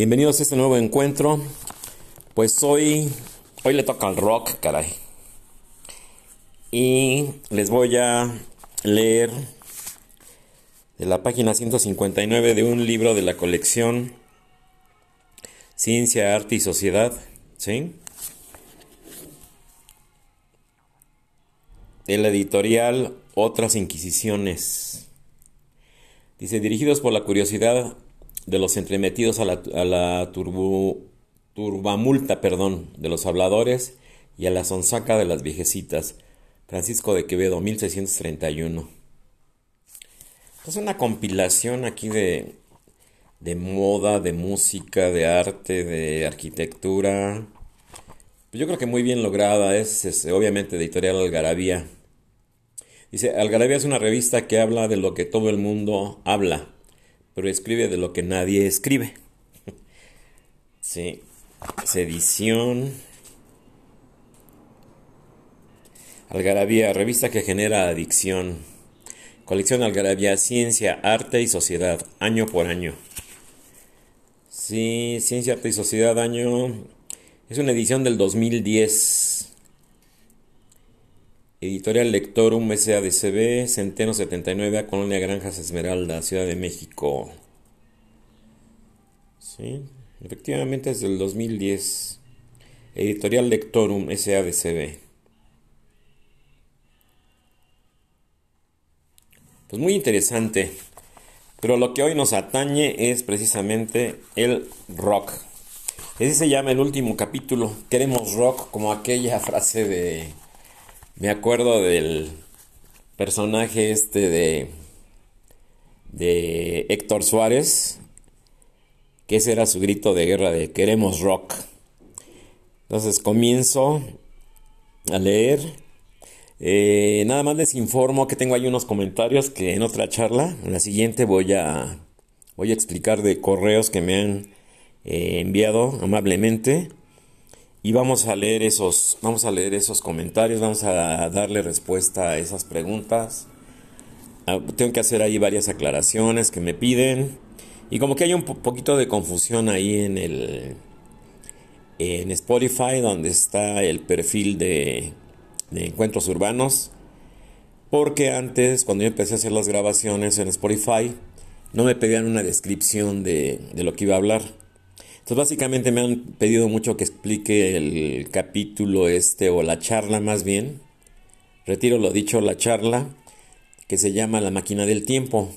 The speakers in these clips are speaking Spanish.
Bienvenidos a este nuevo encuentro. Pues hoy, hoy le toca al rock, caray. Y les voy a leer de la página 159 de un libro de la colección Ciencia, Arte y Sociedad, ¿sí? De la editorial Otras Inquisiciones. Dice, dirigidos por la curiosidad de los entremetidos a la, a la turbamulta perdón, de los habladores y a la sonsaca de las viejecitas. Francisco de Quevedo, 1631. Es una compilación aquí de, de moda, de música, de arte, de arquitectura. Yo creo que muy bien lograda. Es, es obviamente editorial Algarabía. Dice, Algarabía es una revista que habla de lo que todo el mundo habla pero escribe de lo que nadie escribe. sí, sedición. Algarabía, revista que genera adicción. Colección Algarabía, Ciencia, Arte y Sociedad, año por año. Sí, Ciencia, Arte y Sociedad, año. Es una edición del 2010. Editorial Lectorum SADCB, Centeno 79, Colonia Granjas Esmeralda, Ciudad de México. Sí, efectivamente es del 2010. Editorial Lectorum SADCB. Pues muy interesante. Pero lo que hoy nos atañe es precisamente el rock. Ese se llama el último capítulo. Queremos rock como aquella frase de me acuerdo del personaje este de, de Héctor Suárez, que ese era su grito de guerra de queremos rock. Entonces comienzo a leer. Eh, nada más les informo que tengo ahí unos comentarios que en otra charla, en la siguiente voy a, voy a explicar de correos que me han eh, enviado amablemente y vamos a leer esos, vamos a leer esos comentarios, vamos a darle respuesta a esas preguntas. Ah, tengo que hacer ahí varias aclaraciones que me piden. Y como que hay un poquito de confusión ahí en el en Spotify, donde está el perfil de, de encuentros urbanos. Porque antes, cuando yo empecé a hacer las grabaciones en Spotify, no me pedían una descripción de, de lo que iba a hablar. Entonces básicamente me han pedido mucho que explique el capítulo este o la charla más bien. Retiro lo dicho, la charla que se llama La máquina del tiempo.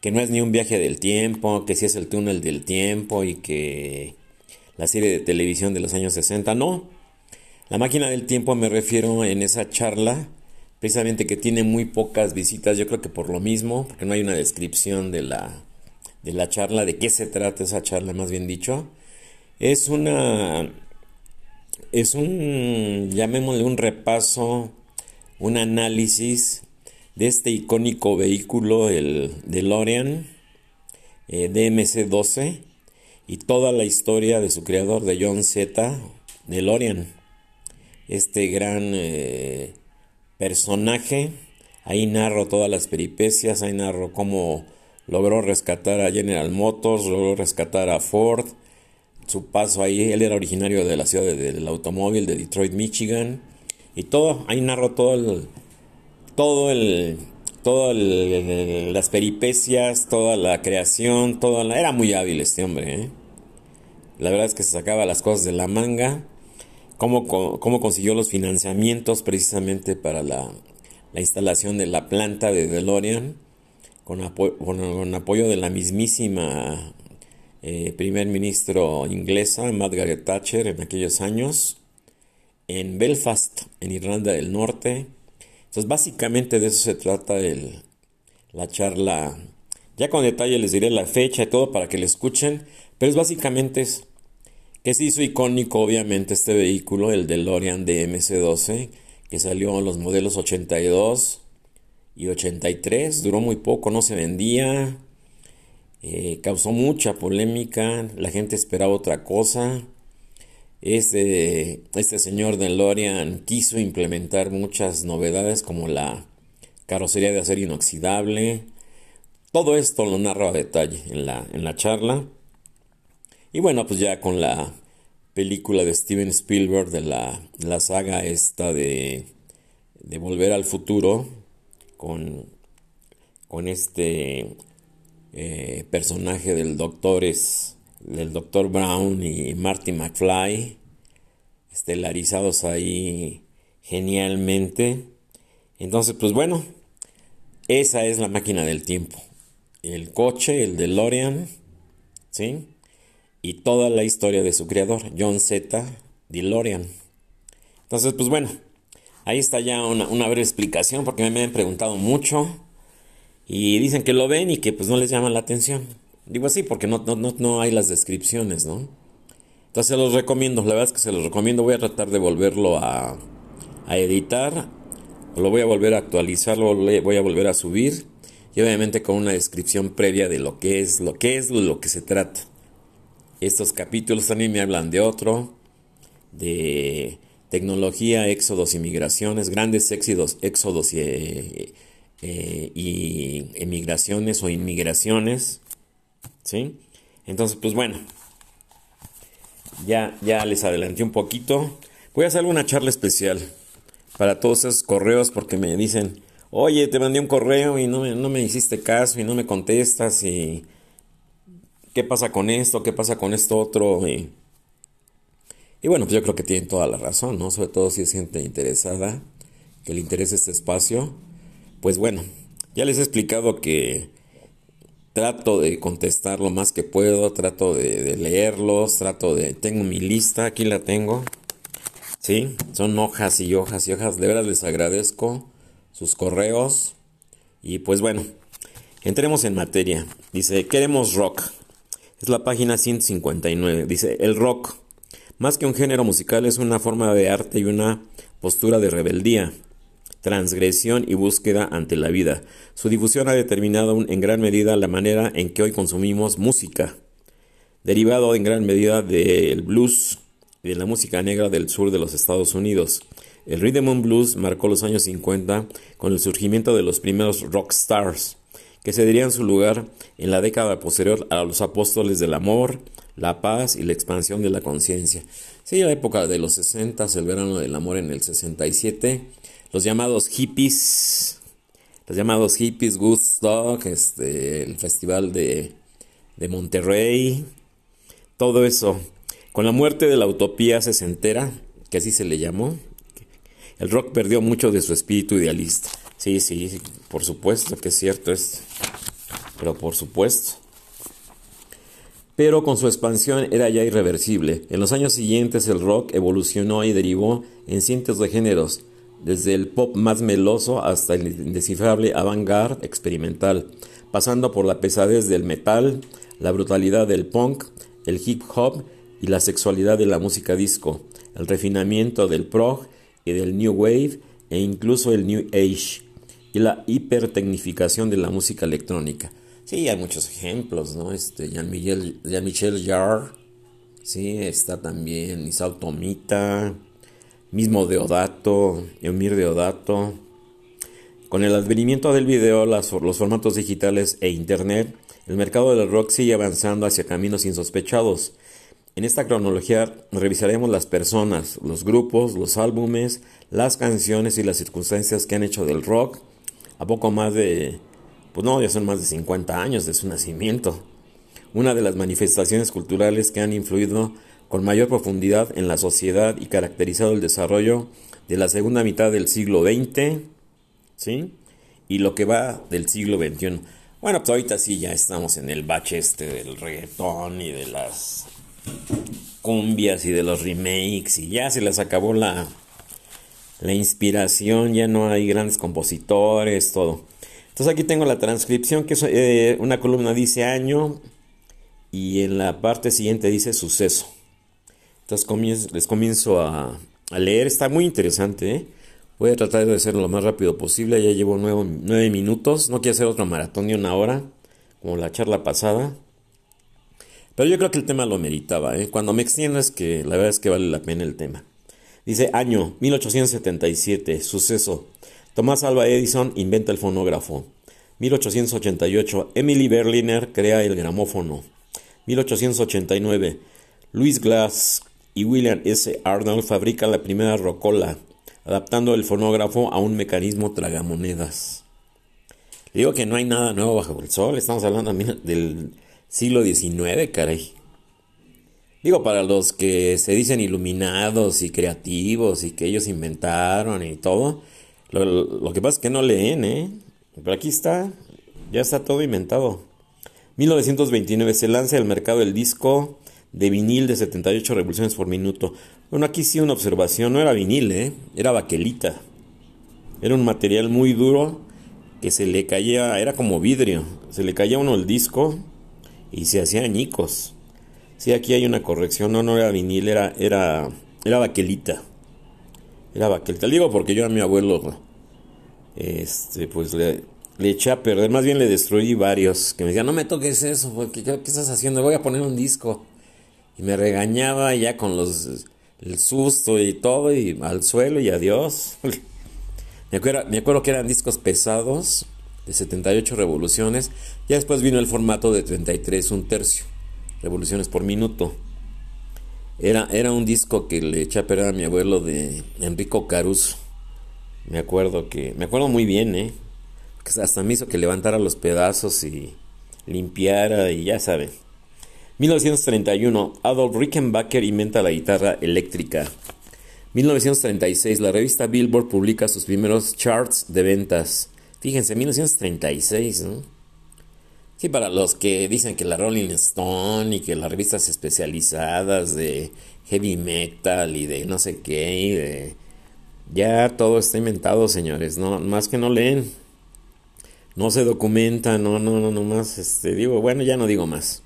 Que no es ni un viaje del tiempo, que si es el túnel del tiempo y que la serie de televisión de los años 60. No. La máquina del tiempo me refiero en esa charla precisamente que tiene muy pocas visitas, yo creo que por lo mismo, porque no hay una descripción de la de la charla, de qué se trata esa charla, más bien dicho, es una, es un, llamémosle un repaso, un análisis de este icónico vehículo, el DeLorean eh, DMC-12, y toda la historia de su creador, de John Z. DeLorean, este gran eh, personaje. Ahí narro todas las peripecias, ahí narro cómo logró rescatar a General Motors, logró rescatar a Ford, su paso ahí, él era originario de la ciudad del automóvil de Detroit, Michigan, y todo, ahí narró todo el, todo el, todas las peripecias, toda la creación, toda la, era muy hábil este hombre, ¿eh? la verdad es que se sacaba las cosas de la manga, cómo, cómo consiguió los financiamientos precisamente para la, la instalación de la planta de DeLorean, con, apoyo de la mismísima eh, primer ministro inglesa Margaret Thatcher en aquellos años, en Belfast, en Irlanda del Norte. Entonces, básicamente de eso se trata el, la charla. Ya con detalle les diré la fecha y todo para que le escuchen, pero es básicamente es, que se hizo icónico, obviamente, este vehículo, el DeLorean de MC12, que salió en los modelos 82, y 83, duró muy poco, no se vendía, eh, causó mucha polémica, la gente esperaba otra cosa. Este, este señor DeLorean quiso implementar muchas novedades como la carrocería de acero inoxidable. Todo esto lo narro a detalle en la, en la charla. Y bueno, pues ya con la película de Steven Spielberg de la, la saga esta de, de Volver al Futuro, con, con este eh, personaje del doctor, es, del doctor Brown y Marty McFly, estelarizados ahí genialmente. Entonces, pues bueno, esa es la máquina del tiempo. El coche, el DeLorean, ¿sí? Y toda la historia de su creador, John Z. DeLorean. Entonces, pues bueno, ahí está ya una, breve explicación porque me han preguntado mucho y dicen que lo ven y que pues no les llama la atención. Digo así porque no, no, no hay las descripciones, ¿no? Entonces se los recomiendo, la verdad es que se los recomiendo. Voy a tratar de volverlo a, a editar, lo voy a volver a actualizar, lo voy a volver a subir y obviamente con una descripción previa de lo que es, lo que es, lo que se trata. Estos capítulos también me hablan de otro, de tecnología, éxodos y migraciones, grandes éxodos, éxodos y, eh, eh, y emigraciones o inmigraciones, ¿sí? Entonces, pues bueno, ya, ya les adelanté un poquito. Voy a hacer una charla especial para todos esos correos porque me dicen, oye, te mandé un correo y no me, no me hiciste caso y no me contestas y qué pasa con esto, qué pasa con esto otro. Y, y bueno, pues yo creo que tienen toda la razón, ¿no? Sobre todo si es gente interesada, que le interesa este espacio. Pues bueno, ya les he explicado que trato de contestar lo más que puedo, trato de, leerlos, trato de... Tengo mi lista, aquí la tengo. Sí, son hojas y hojas y hojas. De verdad les agradezco sus correos. Y pues bueno, entremos en materia. Dice, queremos rock. Es la página 159. Dice, el rock, más que un género musical, es una forma de arte y una postura de rebeldía, transgresión y búsqueda ante la vida. Su difusión ha determinado en gran medida la manera en que hoy consumimos música, derivado en gran medida del blues, de la música negra del sur de los Estados Unidos. El rhythm and blues marcó los años 50 con el surgimiento de los primeros rock stars, que cederían su lugar en la década posterior a los apóstoles del amor, la paz y la expansión de la conciencia. Sí, la época de los 60, el verano del amor en el 67, los llamados hippies, los llamados hippies, Woodstock, este, el festival de, de Monterrey, todo eso con la muerte de la utopía sesentera, que así se le llamó, el rock perdió mucho de su espíritu idealista. Sí, sí, por supuesto que es cierto es, pero por supuesto. Pero con su expansión era ya irreversible. En los años siguientes el rock evolucionó y derivó en cientos de géneros, desde el pop más meloso hasta el indescifrable avant-garde experimental, pasando por la pesadez del metal, la brutalidad del punk, el hip hop y la sexualidad de la música disco, el refinamiento del prog y del new wave e incluso el new age y la hipertecnificación de la música electrónica. Sí, hay muchos ejemplos, ¿no? Este, Jean-Michel Jarre, sí, está también Isao Tomita, mismo Deodato, Eumir Deodato. Con el advenimiento del video, los formatos digitales e internet, el mercado del rock sigue avanzando hacia caminos insospechados. En esta cronología revisaremos las personas, los grupos, los álbumes, las canciones y las circunstancias que han hecho del rock a poco más de, pues no, ya son más de 50 años de su nacimiento. Una de las manifestaciones culturales que han influido con mayor profundidad en la sociedad y caracterizado el desarrollo de la segunda mitad del siglo XX, ¿sí? Y lo que va del siglo XXI. Bueno, pues ahorita sí ya estamos en el bache este del reggaetón y de las cumbias y de los remakes y ya se les acabó la, la inspiración, ya no hay grandes compositores, todo. Entonces aquí tengo la transcripción, que es eh, una columna dice año y en la parte siguiente dice suceso. Entonces les comienzo a, leer, está muy interesante. ¿eh? Voy a tratar de hacerlo lo más rápido posible, ya llevo nueve, minutos, no quiero hacer otro maratón de una hora, como la charla pasada. Pero yo creo que el tema lo meritaba. ¿eh? Cuando me extiendo es que la verdad es que vale la pena el tema. Dice año 1877, suceso. Tomás Alva Edison inventa el fonógrafo. 1888, Emily Berliner crea el gramófono. 1889. Louis Glass y William S. Arnold fabrican la primera rocola, adaptando el fonógrafo a un mecanismo tragamonedas. Le digo que no hay nada nuevo bajo el sol, estamos hablando del siglo XIX, caray. Digo, para los que se dicen iluminados y creativos y que ellos inventaron y todo, lo, que pasa es que no leen, ¿eh? Pero aquí está, ya está todo inventado. 1929 se lanza al mercado el disco de vinil de 78 revoluciones por minuto. Bueno, aquí sí una observación, no era vinil, ¿eh? Era baquelita. Era un material muy duro que se le caía, era como vidrio, se le caía uno el disco y se hacía añicos. Sí, aquí hay una corrección. No, no era vinil, era, era, era baquelita. Era baquelita. Le digo porque yo a mi abuelo, este, pues le, le eché a perder. Más bien le destruí varios. Que me decían, no me toques eso, porque ¿qué, estás haciendo? Voy a poner un disco. Y me regañaba ya con los, el susto y todo, y al suelo y adiós. me, acuerdo, me acuerdo que eran discos pesados, de 78 revoluciones. Ya después vino el formato de 33, un tercio revoluciones por minuto. Era, era un disco que le eché a perder a mi abuelo de Enrico Caruso. Me acuerdo que, me acuerdo muy bien, ¿eh? Hasta me hizo que levantara los pedazos y limpiara y ya saben. 1931, Adolf Rickenbacker inventa la guitarra eléctrica. 1936, la revista Billboard publica sus primeros charts de ventas. Fíjense, 1936, ¿no? Sí, para los que dicen que la Rolling Stone y que las revistas especializadas de heavy metal y de no sé qué, y de... ya todo está inventado, señores, no más que no leen, no se documentan, no, no, no, no más, este, digo, bueno, ya no digo más.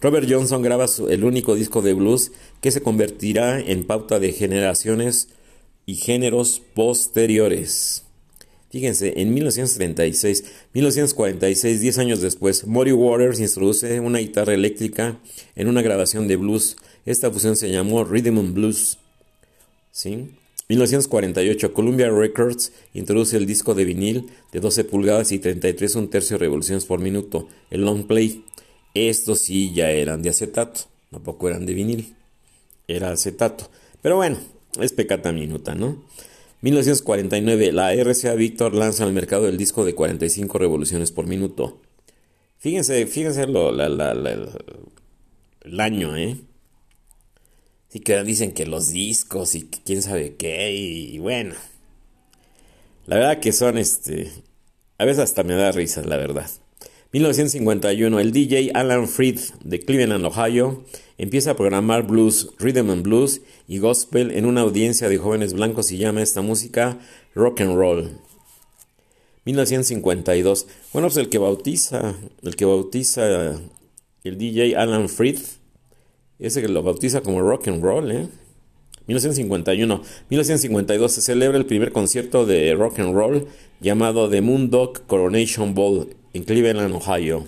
Robert Johnson graba el único disco de blues que se convertirá en pauta de generaciones y géneros posteriores. Fíjense, en 1936, 1946, 10 años después, Muddy Waters introduce una guitarra eléctrica en una grabación de blues. Esta fusión se llamó Rhythm and Blues. ¿Sí? 1948, Columbia Records introduce el disco de vinil de 12 pulgadas y 33 un tercio revoluciones por minuto, el long play. Estos sí ya eran de acetato, tampoco eran de vinil, era acetato. Pero bueno, es pecata minuta, ¿no? 1949, la RCA Victor lanza al mercado el disco de 45 revoluciones por minuto. Fíjense, fíjense lo, el año, ¿eh? Sí que dicen que los discos y quién sabe qué y, bueno. La verdad que son este... A veces hasta me da risa, la verdad. 1951, el DJ Alan Freed de Cleveland, Ohio, empieza a programar blues, rhythm and blues y gospel en una audiencia de jóvenes blancos y llama esta música rock and roll. 1952. Bueno, pues el que bautiza, el que bautiza el DJ Alan Freed, ese que lo bautiza como rock and roll, ¿eh? 1951. 1952 se celebra el primer concierto de rock and roll llamado The Moondog Coronation Ball en Cleveland, Ohio.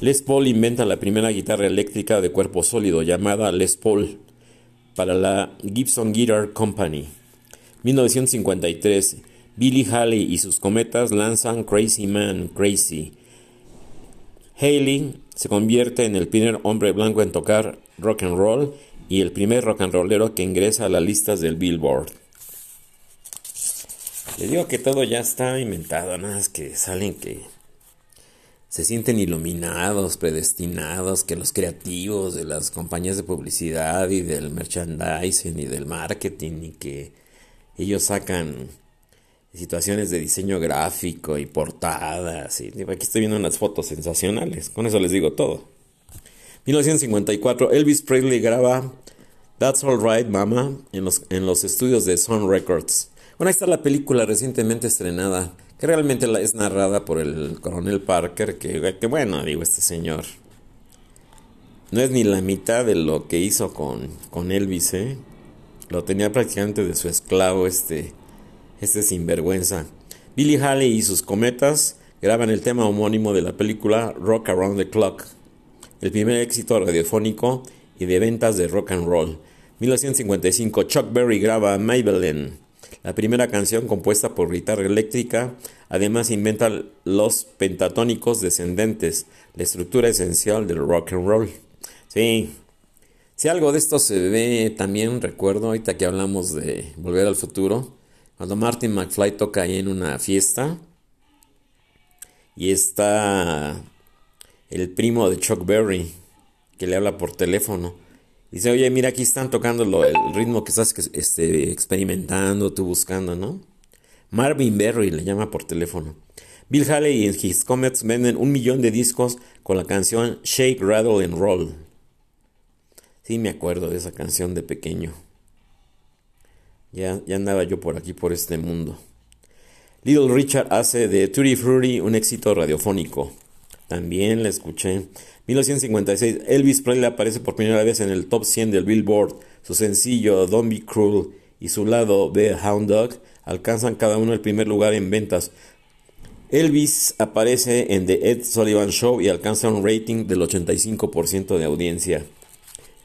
Les Paul inventa la primera guitarra eléctrica de cuerpo sólido llamada Les Paul para la Gibson Guitar Company. 1953, Billy Haley y sus cometas lanzan Crazy Man Crazy. Haley se convierte en el primer hombre blanco en tocar rock and roll y el primer rock and rollero que ingresa a las listas del Billboard. Le digo que todo ya está inventado, nada más que salen que se sienten iluminados, predestinados, que los creativos de las compañías de publicidad y del merchandising y del marketing y que ellos sacan situaciones de diseño gráfico y portadas. Y aquí estoy viendo unas fotos sensacionales, con eso les digo todo. 1954, Elvis Presley graba That's Alright Mama en los, en los estudios de Sun Records. Bueno, ahí está la película recientemente estrenada que realmente es narrada por el coronel Parker, que, que bueno, digo, este señor no es ni la mitad de lo que hizo con, con Elvis, ¿eh? Lo tenía prácticamente de su esclavo este, este sinvergüenza. Billy Haley y sus cometas graban el tema homónimo de la película Rock Around the Clock, el primer éxito radiofónico y de ventas de rock and roll. 1955, Chuck Berry graba Maybelline la primera canción compuesta por guitarra eléctrica, además inventa los pentatónicos descendentes, la estructura esencial del rock and roll. Sí. Si algo de esto se ve también, recuerdo, ahorita que hablamos de Volver al Futuro, cuando Martin McFly toca ahí en una fiesta y está el primo de Chuck Berry que le habla por teléfono. Dice, oye, mira, aquí están tocando el ritmo que estás este, experimentando, tú buscando, ¿no? Marvin Berry le llama por teléfono. Bill Haley y His Comets venden un millón de discos con la canción Shake, Rattle and Roll. Sí, me acuerdo de esa canción de pequeño. Ya, ya andaba yo por aquí, por este mundo. Little Richard hace de Tutti Frutti un éxito radiofónico. También la escuché. 1956, Elvis Presley aparece por primera vez en el top 100 del Billboard. Su sencillo Don't Be Cruel y su lado The Hound Dog alcanzan cada uno el primer lugar en ventas. Elvis aparece en The Ed Sullivan Show y alcanza un rating del 85% de audiencia.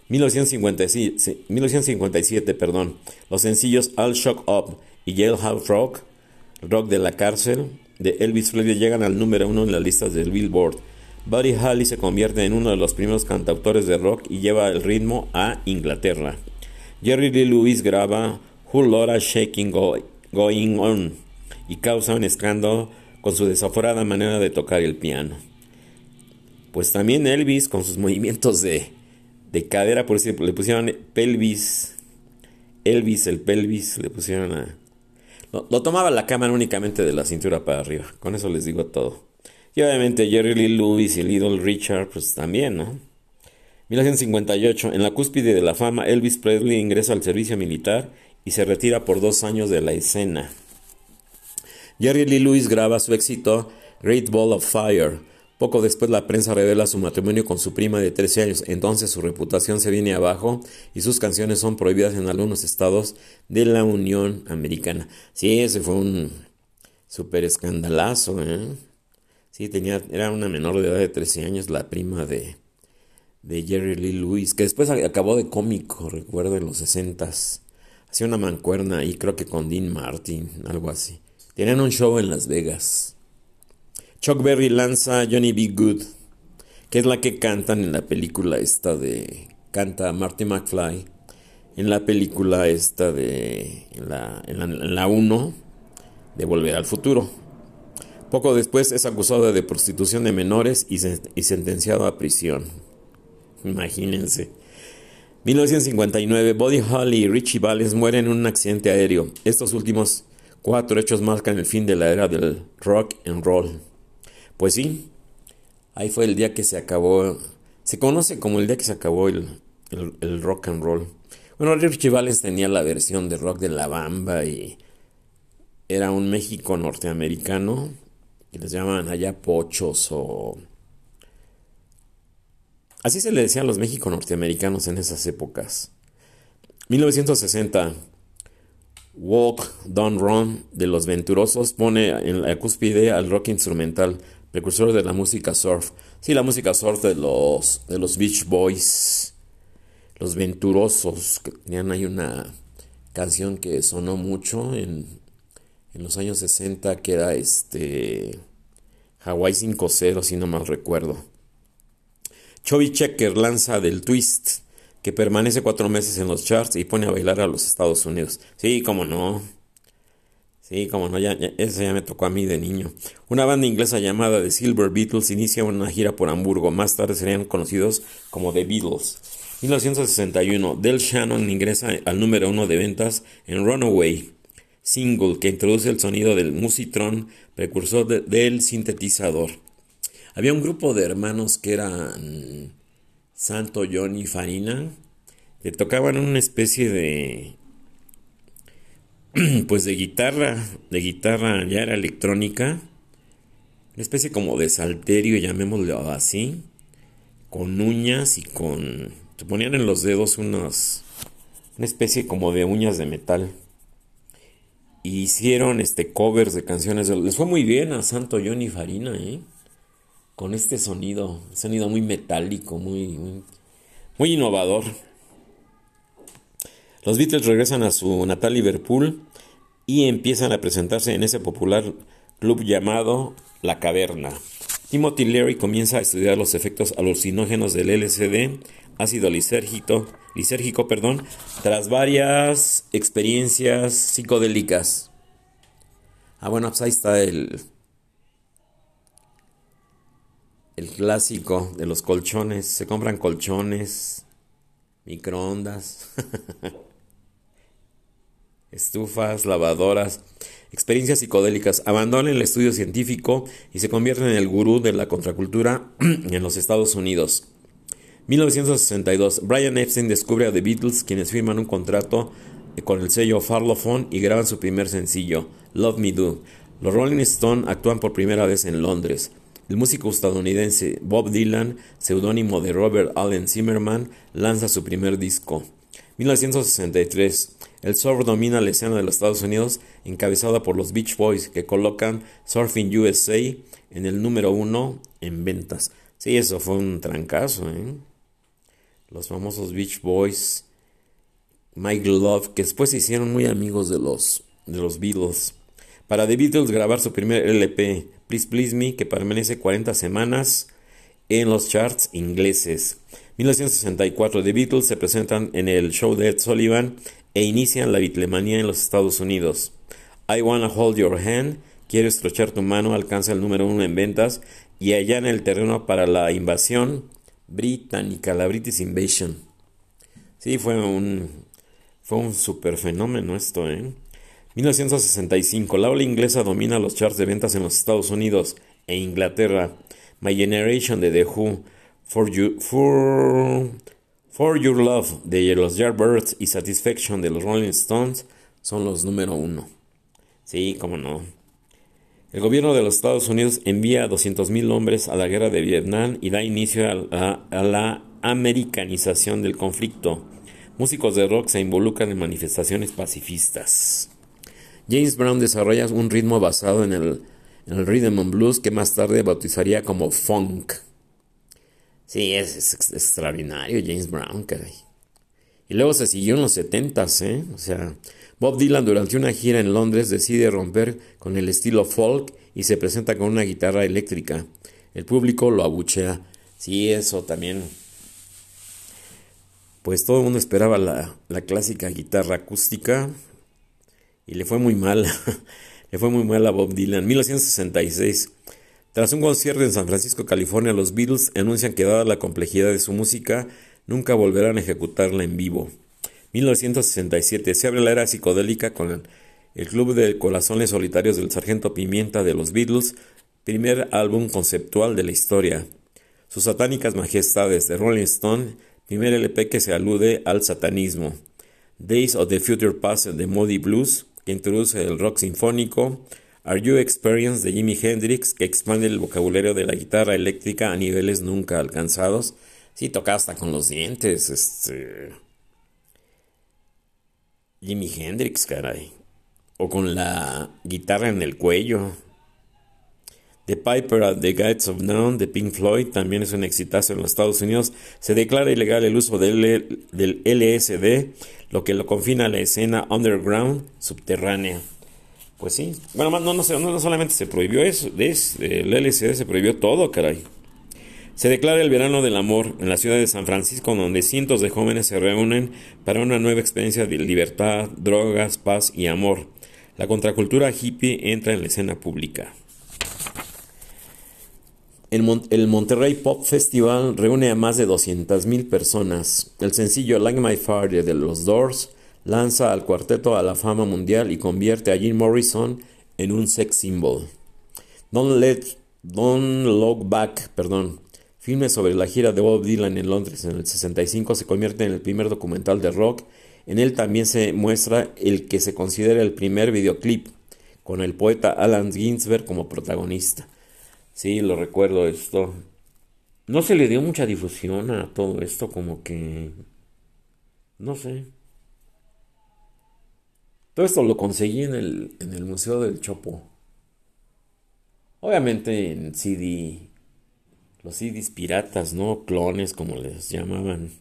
1957, 1957, perdón. Los sencillos All Shock Up y Jailhouse Rock, Rock de la cárcel, de Elvis Presley llegan al número uno en las listas del Billboard. Buddy Holly se convierte en uno de los primeros cantautores de rock y lleva el ritmo a Inglaterra. Jerry Lee Lewis graba Who Laura Shaking Going On y causa un escándalo con su desaforada manera de tocar el piano. Pues también Elvis con sus movimientos de, de cadera, por ejemplo, le pusieron pelvis, Elvis el pelvis, le pusieron a... Lo, tomaba la cámara únicamente de la cintura para arriba, con eso les digo todo. Y obviamente Jerry Lee Lewis y Little Richard, pues también, ¿no? 1958, en la cúspide de la fama, Elvis Presley ingresa al servicio militar y se retira por dos años de la escena. Jerry Lee Lewis graba su éxito Great Ball of Fire. Poco después la prensa revela su matrimonio con su prima de 13 años, entonces su reputación se viene abajo y sus canciones son prohibidas en algunos estados de la Unión Americana. Sí, ese fue un súper escandalazo, ¿eh? Sí, tenía, era una menor de edad de 13 años, la prima de, de Jerry Lee Lewis, que después acabó de cómico, recuerdo, en los 60 Hacía una mancuerna ahí, creo que con Dean Martin, algo así. Tienen un show en Las Vegas. Chuck Berry lanza Johnny B. Good, que es la que cantan en la película esta de... Canta Marty McFly. En la película esta de... En la 1 en la, de Volver al Futuro. Poco después es acusado de prostitución de menores y, y sentenciado a prisión. Imagínense. 1959, Buddy Holly y Richie Valens mueren en un accidente aéreo. Estos últimos Cuatro hechos marcan el fin de la era del rock and roll. Pues sí, ahí fue el día que se acabó, se conoce como el día que se acabó el, rock and roll. Bueno, Richie Valens tenía la versión de rock de la bamba y era un México norteamericano que les llamaban allá pochos o... Así se le decían los México norteamericanos en esas épocas. 1960 Walk, Don't Run de Los Venturosos pone en la cúspide al rock instrumental, precursor de la música surf. Sí, la música surf de los, de los Beach Boys, Los Venturosos, que tenían ahí una canción que sonó mucho en, en los años 60, que era este Hawaii 5-0, si no mal recuerdo. Chubby Checker lanza del Twist que permanece cuatro meses en los charts y pone a bailar a los Estados Unidos. Sí, como no. Sí, como no, ya, eso ya me tocó a mí de niño. Una banda inglesa llamada The Silver Beatles inicia una gira por Hamburgo. Más tarde serían conocidos como The Beatles. 1961, Del Shannon ingresa al número uno de ventas en Runaway, single que introduce el sonido del musitron, precursor del sintetizador. Había un grupo de hermanos que eran Santo Johnny Farina, le tocaban una especie de pues de guitarra, de guitarra ya era electrónica, una especie como de salterio, llamémoslo así, con uñas y con te ponían en los dedos unas una especie como de uñas de metal. Y hicieron este covers de canciones, les fue muy bien a Santo Johnny Farina, ¿eh? con este sonido, sonido muy metálico, muy, muy, innovador. Los Beatles regresan a su natal Liverpool y empiezan a presentarse en ese popular club llamado La Caverna. Timothy Leary comienza a estudiar los efectos alucinógenos del LSD ácido lisérgico, lisérgico perdón, tras varias experiencias psicodélicas. Ah, bueno, pues ahí está el, el clásico de los colchones. Se compran colchones, microondas, estufas, lavadoras, experiencias psicodélicas. Abandonan el estudio científico y se convierten en el gurú de la contracultura en los Estados Unidos. 1962. Brian Epstein descubre a The Beatles, quienes firman un contrato con el sello Farlophone y graban su primer sencillo, Love Me Do. Los Rolling Stones actúan por primera vez en Londres. El músico estadounidense Bob Dylan, seudónimo de Robert Allen Zimmerman, lanza su primer disco. 1963. El surf domina la escena de los Estados Unidos, encabezada por los Beach Boys, que colocan Surfing USA en el número uno en ventas. Sí, eso fue un trancazo, ¿eh? Los famosos Beach Boys, Mike Love, que después se hicieron muy amigos de los, de los Beatles. Para The Beatles grabar su primer LP, Please Please Me, que permanece 40 semanas en los charts ingleses. 1964, The Beatles se presentan en el show de Ed Sullivan e inician la bitlemanía en los Estados Unidos. I Wanna Hold Your Hand, Quiero estrechar tu mano, alcanza el número uno en ventas y allá en el terreno para la invasión británica, la British Invasion. Sí, fue un, fue un super fenómeno esto, ¿eh? 1965. La ola inglesa domina los charts de ventas en los Estados Unidos e Inglaterra. My Generation de The Who, For, you, for, for Your Love de los Yardbirds y Satisfaction de los Rolling Stones son los número uno. Sí, cómo no. El gobierno de los Estados Unidos envía a 200.000 hombres a la guerra de Vietnam y da inicio a, la americanización del conflicto. Músicos de rock se involucran en manifestaciones pacifistas. James Brown desarrolla un ritmo basado en el, rhythm and blues que más tarde bautizaría como funk. Sí, es, extraordinario James Brown. Y luego se siguió en los 70 ¿eh? O sea, Bob Dylan durante una gira en Londres decide romper con el estilo folk y se presenta con una guitarra eléctrica. El público lo abuchea. Sí, eso también. Pues todo el mundo esperaba la, la clásica guitarra acústica, y le fue muy mal. le fue muy mal a Bob Dylan. 1966. Tras un concierto en San Francisco, California, los Beatles anuncian que dada la complejidad de su música, nunca volverán a ejecutarla en vivo. 1967. Se abre la era psicodélica con el, Club de Corazones Solitarios del Sargento Pimienta de los Beatles, primer álbum conceptual de la historia. Sus satánicas majestades de Rolling Stone, primer LP que se alude al satanismo. Days of the Future Past de Moody Blues, introduce el rock sinfónico, Are You Experience de Jimi Hendrix, que expande el vocabulario de la guitarra eléctrica a niveles nunca alcanzados. Sí, toca hasta con los dientes, este... Jimi Hendrix, caray. O con la guitarra en el cuello. The Piper at the Gates of Dawn de Pink Floyd también es un exitazo en los Estados Unidos. Se declara ilegal el uso del LSD, lo que lo confina a la escena underground subterránea. Pues sí, bueno, no, no, no solamente se prohibió eso, el LSD se prohibió todo, caray. Se declara el verano del amor en la ciudad de San Francisco, donde cientos de jóvenes se reúnen para una nueva experiencia de libertad, drogas, paz y amor. La contracultura hippie entra en la escena pública. El, Monterrey Pop Festival reúne a más de 200.000 personas. El sencillo Like My Fire de los Doors lanza al cuarteto a la fama mundial y convierte a Jim Morrison en un sex symbol. Don't Let Don't Look Back, perdón, filme sobre la gira de Bob Dylan en Londres en el 65 se convierte en el primer documental de rock. En él también se muestra el que se considera el primer videoclip, con el poeta Alan Ginsberg como protagonista. Sí, lo recuerdo esto. No se le dio mucha difusión a todo esto, como que... No sé. Todo esto lo conseguí en el, en el Museo del Chopo. Obviamente en CD, los CDs piratas, ¿no? Clones, como les llamaban.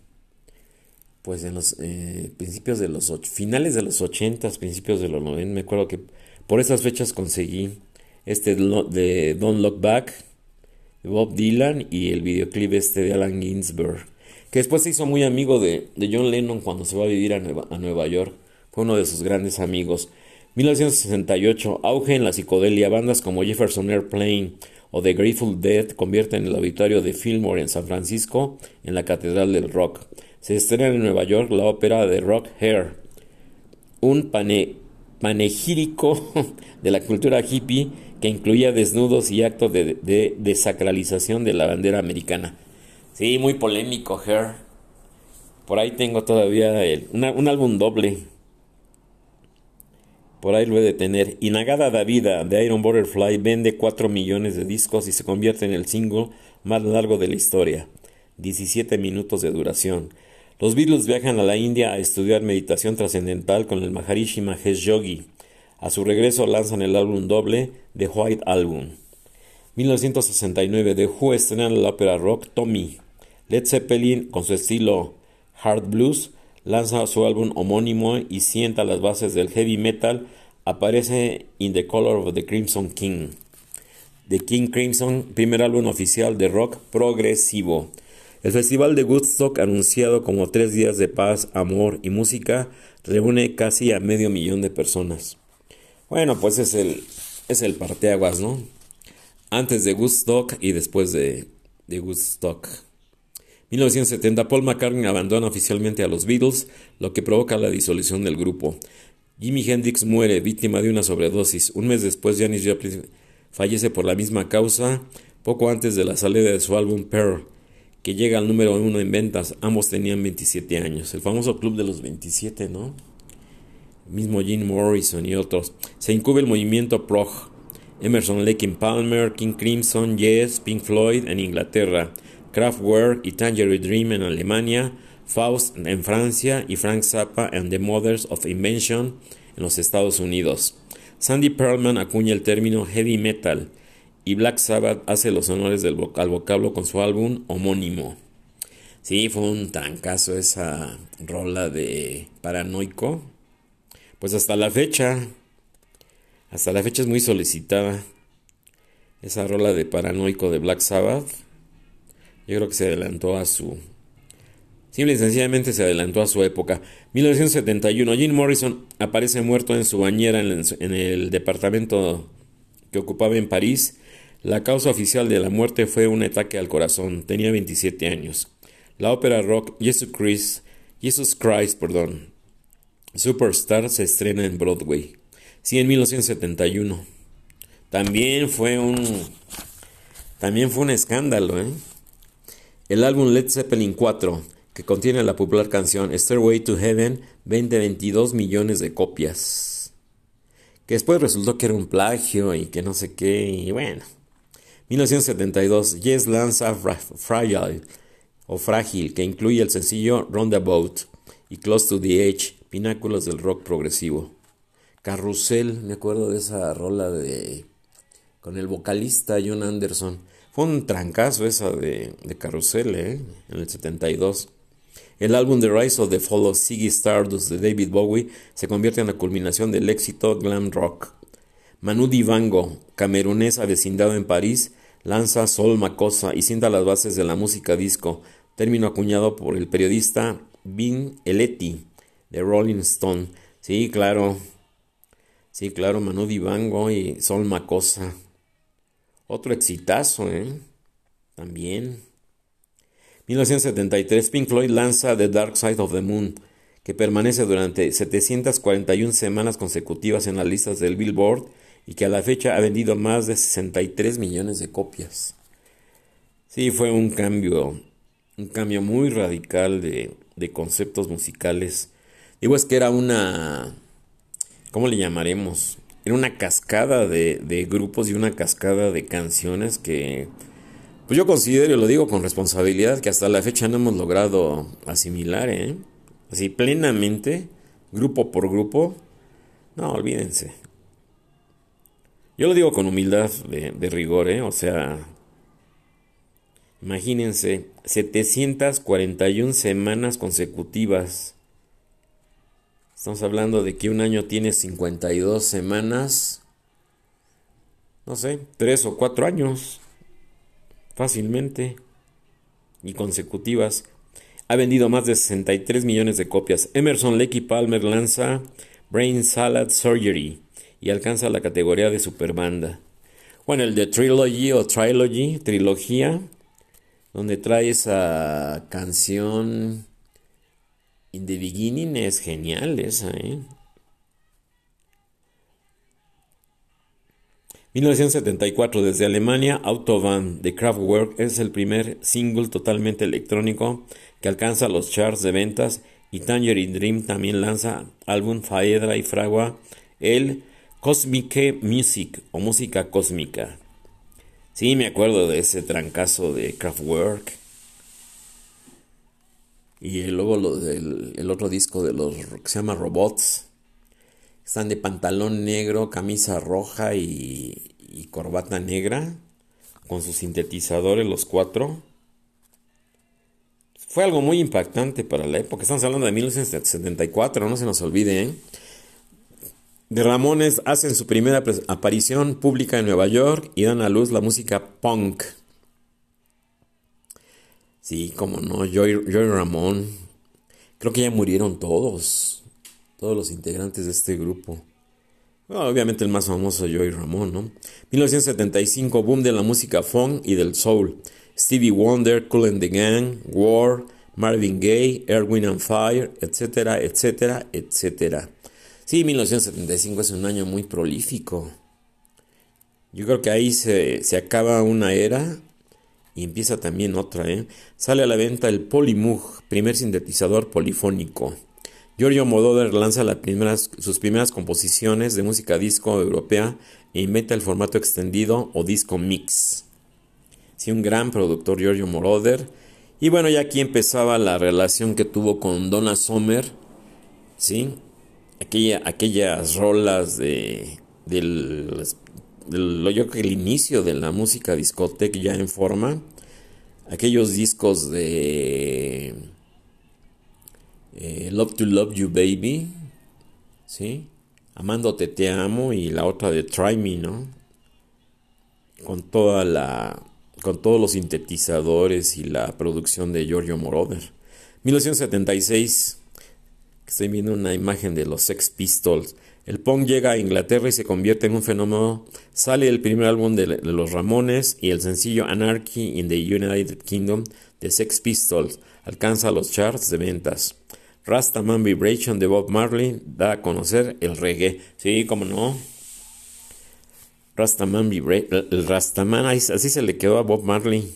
Pues en los eh, principios de los... Finales de los 80, principios de los 90, me acuerdo que por esas fechas conseguí este de Don't Look Back, Bob Dylan y el videoclip este de Alan Ginsberg. que después se hizo muy amigo de, John Lennon cuando se va a vivir a Nueva, a Nueva York. Fue uno de sus grandes amigos. 1968, auge en la psicodelia. Bandas como Jefferson Airplane o The Grateful Dead convierten el auditorio de Fillmore en San Francisco en la Catedral del Rock. Se estrena en Nueva York la ópera de Rock Hair, un panegírico de la cultura hippie que incluía desnudos y actos de desacralización de la bandera americana. Sí, muy polémico, Hair. Por ahí tengo todavía un álbum doble. Por ahí lo he de tener. Inagada da vida de Iron Butterfly vende 4 millones de discos y se convierte en el single más largo de la historia. 17 minutos de duración. Los Beatles viajan a la India a estudiar meditación trascendental con el Maharishi Mahesh Yogi. A su regreso lanzan el álbum doble The White Album. 1969 The Who estrena la ópera rock Tommy. Led Zeppelin, con su estilo hard blues, lanza su álbum homónimo y sienta las bases del heavy metal. Aparece In the Color of the Crimson King. The King Crimson, primer álbum oficial de rock progresivo. El Festival de Woodstock, anunciado como tres días de paz, amor y música, reúne casi a medio millón de personas. Bueno, pues es el, es el parteaguas, ¿no? Antes de Woodstock y después de, de Woodstock. 1970, Paul McCartney abandona oficialmente a los Beatles, lo que provoca la disolución del grupo. Jimi Hendrix muere víctima de una sobredosis. Un mes después, Janis Joplin fallece por la misma causa, poco antes de la salida de su álbum Pearl que llega al número uno en ventas. Ambos tenían 27 años. El famoso club de los 27, ¿no? mismo Jim Morrison y otros. Se incuba el movimiento prog. Emerson, Lake Palmer, King Crimson, Yes, Pink Floyd en Inglaterra, Kraftwerk y Tangerine Dream en Alemania, Faust en Francia y Frank Zappa and the Mothers of Invention en los Estados Unidos. Sandy Perlman acuña el término heavy metal y Black Sabbath hace los honores al vocablo con su álbum homónimo. Sí, fue un trancazo esa rola de Paranoico. Pues hasta la fecha, hasta la fecha es muy solicitada. Esa rola de Paranoico de Black Sabbath. Yo creo que se adelantó a su... Simple y sencillamente se adelantó a su época. 1971, Jim Morrison aparece muerto en su bañera en el departamento que ocupaba en París la causa oficial de la muerte fue un ataque al corazón. Tenía 27 años. La ópera rock Jesus Christ, Jesus Christ, perdón, Superstar se estrena en Broadway. Sí, en 1971. También fue un también fue un escándalo, ¿eh? El álbum Led Zeppelin 4, que contiene la popular canción Stairway to Heaven, vende 22 millones de copias. Que después resultó que era un plagio y que no sé qué, y bueno, 1972, Yes lanza Fragile o Frágil, que incluye el sencillo Roundabout y Close to the Edge, pináculos del rock progresivo. Carrusel, me acuerdo de esa rola de con el vocalista John Anderson. Un trancazo esa de, de Carrusel, ¿eh? En el 72. El álbum The Rise of the Fall of Ziggy Stardust de David Bowie se convierte en la culminación del éxito glam rock. Manu Dibango, camerunés avecindado en París, lanza Sol Macosa y sienta las bases de la música disco, término acuñado por el periodista Vin Eletti de Rolling Stone. Sí, claro. Sí, claro, Manu Dibango y Sol Macosa. Otro exitazo, ¿eh? También. 1973, Pink Floyd lanza The Dark Side of the Moon, que permanece durante 741 semanas consecutivas en las listas del Billboard y que a la fecha ha vendido más de 63 millones de copias. Sí, fue un cambio, un cambio muy radical de, conceptos musicales. Digo, es que era una, ¿cómo le llamaremos? Era una cascada de, de grupos y una cascada de canciones que, pues yo considero, y lo digo con responsabilidad, que hasta la fecha no hemos logrado asimilar, ¿eh? Así plenamente, grupo por grupo. No, olvídense. Yo lo digo con humildad de, rigor, ¿eh? O sea, imagínense, 741 semanas consecutivas. Estamos hablando de que un año tiene 52 semanas. No sé, tres o cuatro años. Fácilmente. Y consecutivas. ha vendido más de 63 millones de copias. Emerson Lecky Palmer lanza Brain Salad Surgery y alcanza la categoría de superbanda. Bueno, el de Trilogy o Trilogy, trilogía, donde trae esa canción In the Beginning es genial esa, ¿eh? 1974 desde Alemania, Autobahn de Kraftwerk es el primer single totalmente electrónico que alcanza los charts de ventas y Tangerine Dream también lanza álbum Faedra y Fragua el Cosmic Music o música cósmica. Sí, me acuerdo de ese trancazo de Kraftwerk. Y luego del, el otro disco de los que se llama Robots. Están de pantalón negro, camisa roja y, y corbata negra. Con sus sintetizadores los cuatro. Fue algo muy impactante para la época. Estamos hablando de 1974, no se nos olvide. ¿eh? De Ramones hacen su primera aparición pública en Nueva York y dan a luz la música punk. Sí, como no, Joy, Joy Ramón. Creo que ya murieron todos, todos los integrantes de este grupo. obviamente el más famoso Joy Ramón, ¿no? 1975, boom de la música funk y del soul. Stevie Wonder, Cool and the Gang, War, Marvin Gaye, Erwin and Fire, etcétera, etcétera, etcétera. Sí, 1975 es un año muy prolífico. Yo creo que ahí se, se acaba una era y empieza también otra. ¿eh? Sale a la venta el Polymoog, primer sintetizador polifónico. Giorgio Moroder lanza las primeras, sus primeras composiciones de música disco europea e inventa el formato extendido o disco mix. Sí, un gran productor Giorgio Moroder. Y bueno, ya aquí empezaba la relación que tuvo con Donna Sommer, ¿sí? Aquella, aquellas rolas de, del, del, yo que el inicio de la música discoteca ya en forma. Aquellos discos de eh, Love to Love You Baby, ¿sí? Amándote te amo y la otra de Try Me, ¿no? Con toda la con todos los sintetizadores y la producción de Giorgio Moroder. 1976, estoy viendo una imagen de los Sex Pistols. El punk llega a Inglaterra y se convierte en un fenómeno. Sale el primer álbum de, los Ramones y el sencillo Anarchy in the United Kingdom de Sex Pistols alcanza los charts de ventas. Rastaman Vibration de Bob Marley da a conocer el reggae. Sí, como no. Rastaman el Rastaman, así se le quedó a Bob Marley.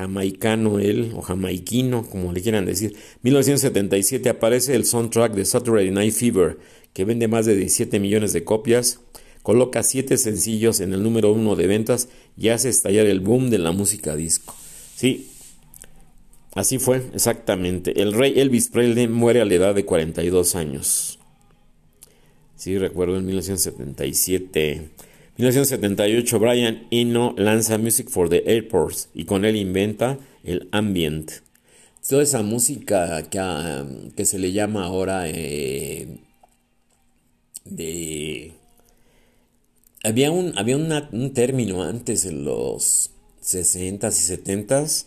Jamaicano él, o jamaiquino, como le quieran decir. 1977 aparece el soundtrack de Saturday Night Fever, que vende más de 17 millones de copias, coloca 7 sencillos en el número 1 de ventas y hace estallar el boom de la música disco. Sí, así fue, exactamente. El rey Elvis Presley muere a la edad de 42 años. Sí, recuerdo en 1977. 1978, Brian Eno lanza Music for the Airports y con él inventa el ambient. Toda esa música que, ah, que se le llama ahora eh, de... Había, un, había un término antes en los 60s y 70s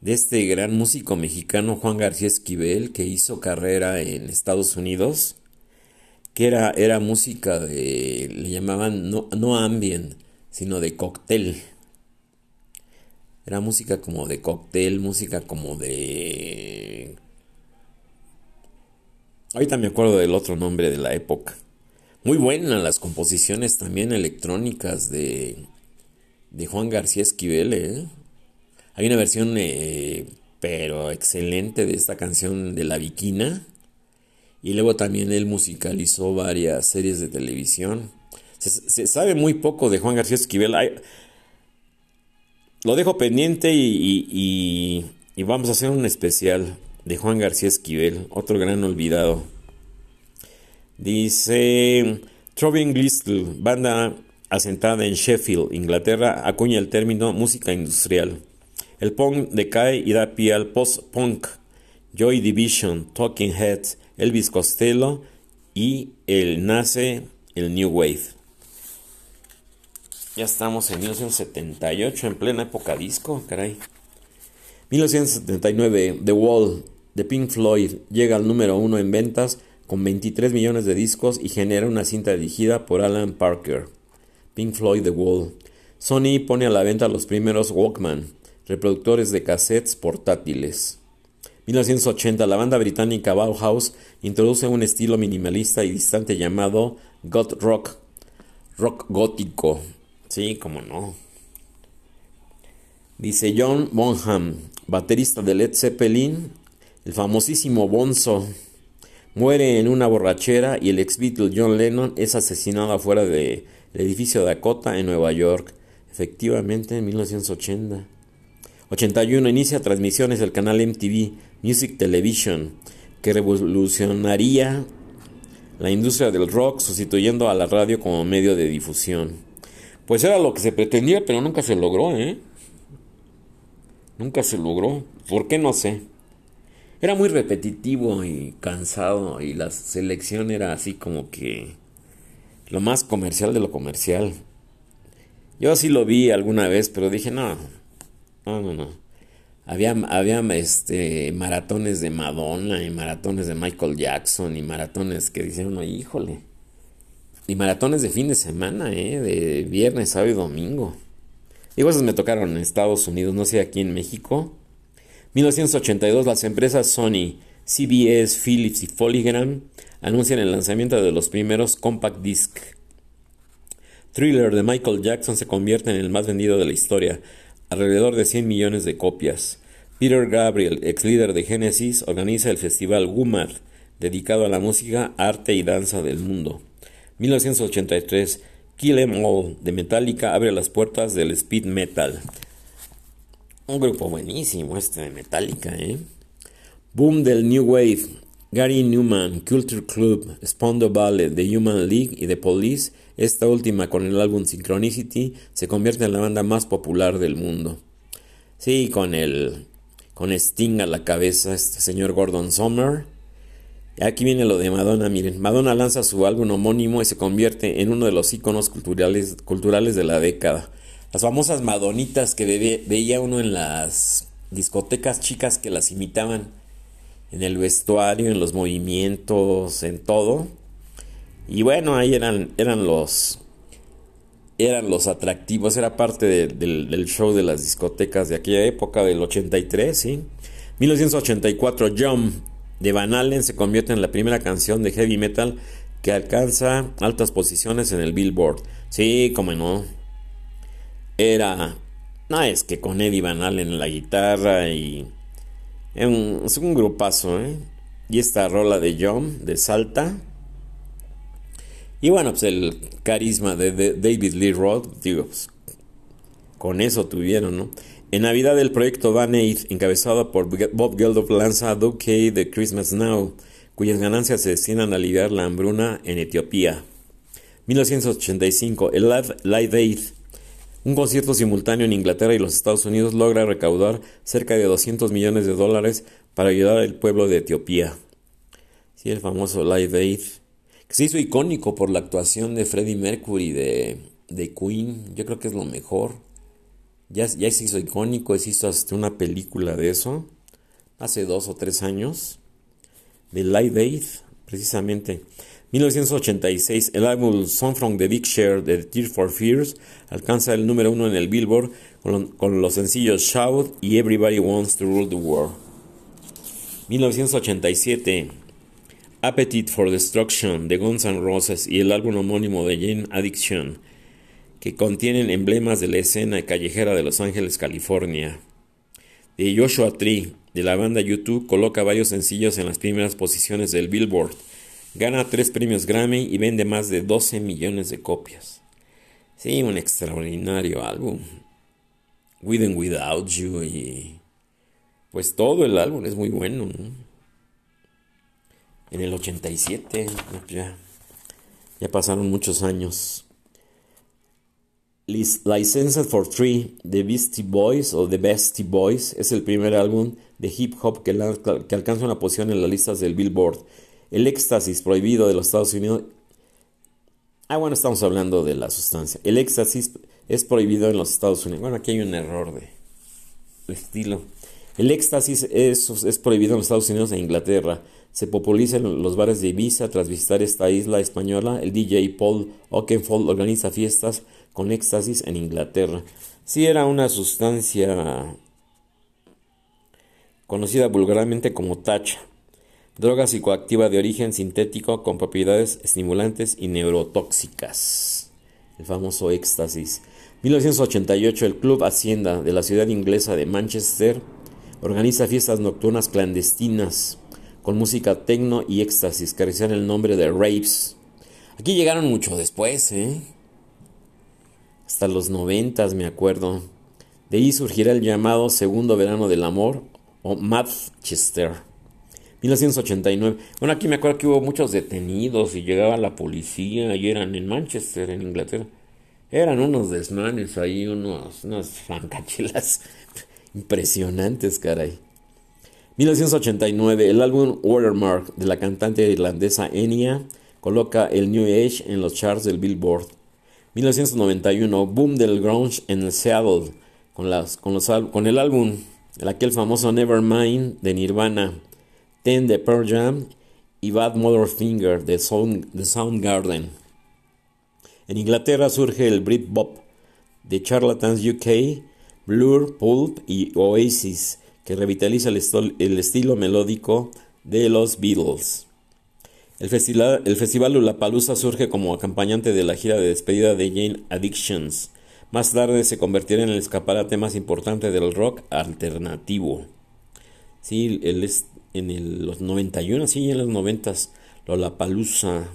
de este gran músico mexicano Juan García Esquivel que hizo carrera en Estados Unidos que era, era música de, le llamaban no, no ambient, sino de cóctel. Era música como de cóctel, música como de... Ahorita me acuerdo del otro nombre de la época. Muy buenas las composiciones también electrónicas de, de Juan García Esquivel. ¿eh? Hay una versión, eh, pero excelente, de esta canción de La Viquina y luego también él musicalizó varias series de televisión. Se, sabe muy poco de Juan García Esquivel. lo dejo pendiente y, vamos a hacer un especial de Juan García Esquivel, otro gran olvidado. Dice Troving Glistle, banda asentada en Sheffield, Inglaterra, acuña el término música industrial. El punk decae y da pie al post-punk. Joy Division, Talking Heads, Elvis Costello y el nace el New Wave. Ya estamos en 1978, en plena época disco, caray. 1979, The Wall de Pink Floyd llega al número uno en ventas con 23 millones de discos y genera una cinta dirigida por Alan Parker. Pink Floyd The Wall. Sony pone a la venta los primeros Walkman, reproductores de cassettes portátiles. 1980, la banda británica Bauhaus introduce un estilo minimalista y distante llamado goth rock, rock gótico. Sí, como no. Dice John Bonham, baterista de Led Zeppelin, el famosísimo Bonzo, muere en una borrachera y el ex Beatle John Lennon es asesinado afuera del edificio Dakota en Nueva York, efectivamente en 1980. 81 inicia transmisiones del canal MTV Music Television, que revolucionaría la industria del rock sustituyendo a la radio como medio de difusión. Pues era lo que se pretendía, pero nunca se logró, ¿eh? Nunca se logró. ¿Por qué? No sé. Era muy repetitivo y cansado y la selección era así como que lo más comercial de lo comercial. Yo así lo vi alguna vez, pero dije, no, no, no, no. Había, había este, maratones de Madonna y maratones de Michael Jackson y maratones que dicen uno, híjole. Y maratones de fin de semana, ¿eh? De viernes, sábado y domingo. Digo, esos me tocaron en Estados Unidos, no sé, aquí en México. 1982, las empresas Sony, CBS, Philips y Polygram anuncian el lanzamiento de los primeros compact disc. Thriller de Michael Jackson se convierte en el más vendido de la historia, alrededor de 100 millones de copias. Peter Gabriel, ex líder de Genesis, organiza el festival Gumar, dedicado a la música, arte y danza del mundo. 1983, Kill Em All de Metallica abre las puertas del speed metal. Un grupo buenísimo este de Metallica, ¿eh? Boom del New Wave. Gary Newman, Culture Club, Spondo Ballet, The Human League y The Police, esta última con el álbum Synchronicity, se convierte en la banda más popular del mundo. Sí, con el con Sting a la cabeza, este señor Gordon Sommer. Y aquí viene lo de Madonna, miren, Madonna lanza su álbum homónimo y se convierte en uno de los iconos culturales, culturales de la década. Las famosas Madonitas que veía uno en las discotecas chicas que las imitaban en el vestuario, en los movimientos, en todo. Y bueno, ahí eran, eran los eran los atractivos, era parte del show de las discotecas de aquella época, del 83, ¿sí? 1984, Jump de Van Allen se convierte en la primera canción de heavy metal que alcanza altas posiciones en el Billboard. Sí, como no. Era... No, es que con Eddie Van Allen en la guitarra y es un grupazo, ¿eh? Y esta rola de John, de Salta. Y bueno, pues el carisma de, David Lee Roth, digo, pues, con eso tuvieron, ¿no? En Navidad el proyecto Van Eyck, encabezado por Bob Geldof, lanza Duke de Christmas Now, cuyas ganancias se destinan a aliviar la hambruna en Etiopía. 1985, el Live, Live Aid un concierto simultáneo en Inglaterra y los Estados Unidos logra recaudar cerca de 200 millones de dólares para ayudar al pueblo de Etiopía. Sí, el famoso Live Aid, que se hizo icónico por la actuación de Freddie Mercury de, de Queen. Yo creo que es lo mejor. Ya, ya se hizo icónico, se hizo hasta una película de eso, hace dos o tres años, de Live Aid, precisamente. 1986, el álbum Song from the Big Share de Tears for Fears alcanza el número uno en el Billboard con, los sencillos Shout y Everybody Wants to Rule the World. 1987, Appetite for Destruction de Guns N' Roses y el álbum homónimo de Jane Addiction, que contienen emblemas de la escena callejera de Los Ángeles, California. De Joshua Tree, de la banda YouTube, coloca varios sencillos en las primeras posiciones del Billboard Gana tres premios Grammy y vende más de 12 millones de copias. Sí, un extraordinario álbum. With and Without You y pues todo el álbum es muy bueno. En el 87 ya, ya pasaron muchos años. Licensed for Three The Beastie Boys o The Bestie Boys es el primer álbum de hip hop que alcanza una posición en las listas del Billboard el éxtasis prohibido de los Estados Unidos. Ah, bueno, estamos hablando de la sustancia. El éxtasis es prohibido en los Estados Unidos. Bueno, aquí hay un error de, estilo. El éxtasis es, es prohibido en los Estados Unidos e Inglaterra. Se populariza en los bares de Ibiza tras visitar esta isla española. El DJ Paul Oakenfold organiza fiestas con éxtasis en Inglaterra. Sí era una sustancia conocida vulgarmente como tacha, droga psicoactiva de origen sintético con propiedades estimulantes y neurotóxicas. El famoso éxtasis. 1988 el Club Hacienda de la ciudad inglesa de Manchester organiza fiestas nocturnas clandestinas con música tecno y éxtasis que reciben el nombre de raves. Aquí llegaron mucho después, ¿eh? Hasta los noventas, me acuerdo. De ahí surgirá el llamado Segundo Verano del Amor o Manchester. 1989. Bueno, aquí me acuerdo que hubo muchos detenidos y llegaba la policía y eran en Manchester, en Inglaterra. Eran unos desmanes ahí, unos, unas fancachelas impresionantes, caray. 1989, el álbum Watermark de la cantante irlandesa Enya coloca el New Age en los charts del Billboard. 1991, boom del grunge en Seattle con, las, con, el álbum, aquel famoso Nevermind de Nirvana, Ten de Pearl Jam y Bad Mother Finger de, Sound, de. En Inglaterra surge el Britpop de Charlatans UK, Blur, Pulp y Oasis que revitaliza el, el estilo melódico de los Beatles. El festival, el festival surge como acompañante de la gira de despedida de Jane Addictions. Más tarde se convertirá en el escaparate más importante del rock alternativo. Sí, él en los 91, sí, en los 90 Lollapalooza.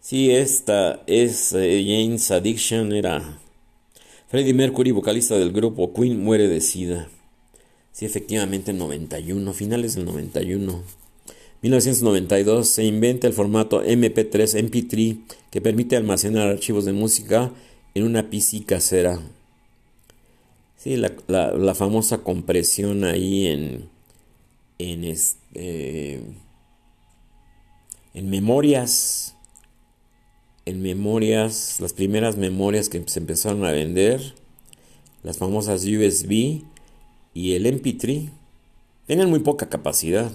Sí, esta es eh, Jane's Addiction era Freddie Mercury, vocalista del grupo Queen, muere de sida. Sí, efectivamente, en 91, finales del 91. 1992 se inventa el formato MP3 MP3 que permite almacenar archivos de música en una PC casera. Sí, la, famosa compresión ahí en, en, este, en memorias. En memorias, las primeras memorias que se empezaron a vender, las famosas USB y el MP3 tenían muy poca capacidad.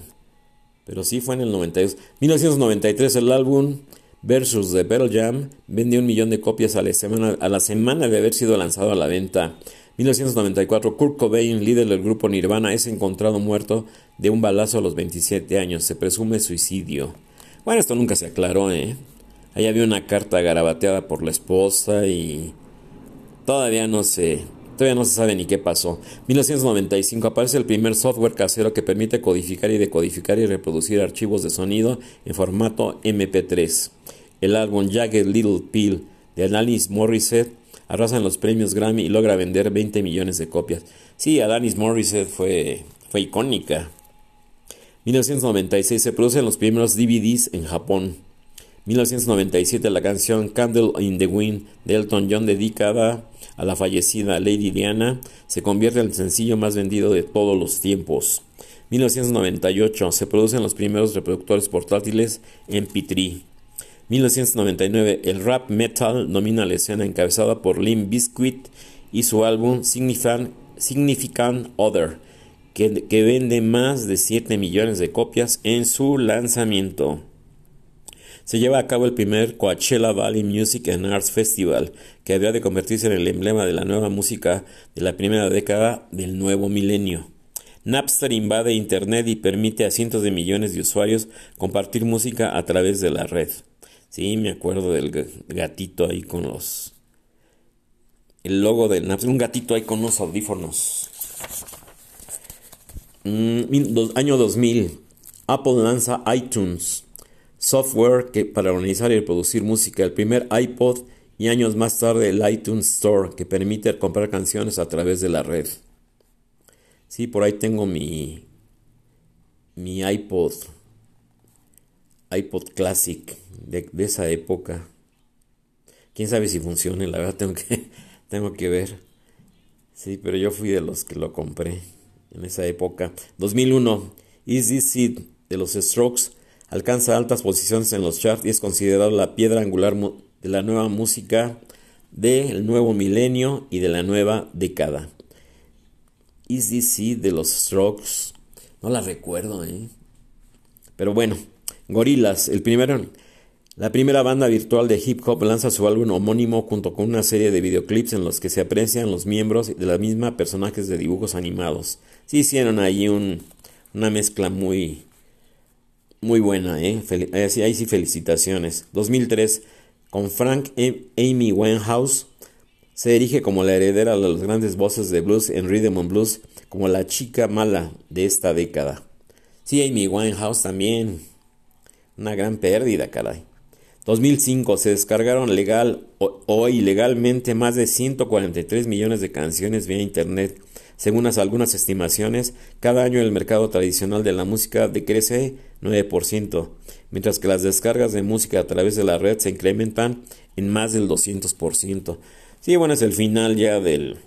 Pero sí fue en el 92. 1993 el álbum Versus de Pearl Jam vendió un millón de copias a la, semana, a la semana de haber sido lanzado a la venta. 1994 Kurt Cobain, líder del grupo Nirvana, es encontrado muerto de un balazo a los 27 años. Se presume suicidio. Bueno, esto nunca se aclaró, ¿eh? Ahí había una carta garabateada por la esposa y todavía no se Todavía no se sabe ni qué pasó. 1995 aparece el primer software casero que permite codificar y decodificar y reproducir archivos de sonido en formato MP3. El álbum Jagged Little Pill de Alanis Morissette arrasa en los premios Grammy y logra vender 20 millones de copias. Sí, Alanis Morissette fue, fue icónica. 1996 se producen los primeros DVDs en Japón. 1997 la canción Candle in the Wind de Elton John dedicada a la fallecida Lady Diana se convierte en el sencillo más vendido de todos los tiempos. 1998 se producen los primeros reproductores portátiles en Pitri. 1999 el rap metal domina la escena encabezada por Lim Biscuit y su álbum Significant, Other que, que vende más de 7 millones de copias en su lanzamiento se lleva a cabo el primer Coachella Valley Music and Arts Festival, que habría de convertirse en el emblema de la nueva música de la primera década del nuevo milenio. Napster invade Internet y permite a cientos de millones de usuarios compartir música a través de la red. Sí, me acuerdo del gatito ahí con los... El logo del Napster, un gatito ahí con unos audífonos. Mm, año 2000. Apple lanza iTunes software que, para organizar y reproducir música, el primer iPod y años más tarde el iTunes Store que permite comprar canciones a través de la red. Sí, por ahí tengo mi, mi iPod, iPod Classic de, esa época. Quién sabe si funciona, la verdad tengo que, tengo que ver. Sí, pero yo fui de los que lo compré en esa época. 2001, Easy Seed de los Strokes Alcanza altas posiciones en los charts y es considerado la piedra angular de la nueva música del nuevo milenio y de la nueva década. This Seed de los Strokes. No la recuerdo, ¿eh? Pero bueno, Gorillaz, el primero, la primera banda virtual de hip hop lanza su álbum homónimo junto con una serie de videoclips en los que se aprecian los miembros de la misma personajes de dibujos animados. Sí hicieron ahí un, una mezcla muy, muy buena, ¿eh? ahí sí felicitaciones. 2003, con Frank Amy Winehouse, se dirige como la heredera de las grandes voces de blues en rhythm and blues, como la chica mala de esta década. Sí, Amy Winehouse también. Una gran pérdida, caray. 2005 se descargaron legal o, ilegalmente más de 143 millones de canciones vía internet. Según algunas estimaciones, cada año el mercado tradicional de la música decrece 9%, mientras que las descargas de música a través de la red se incrementan en más del 200%. Sí, bueno, es el final ya del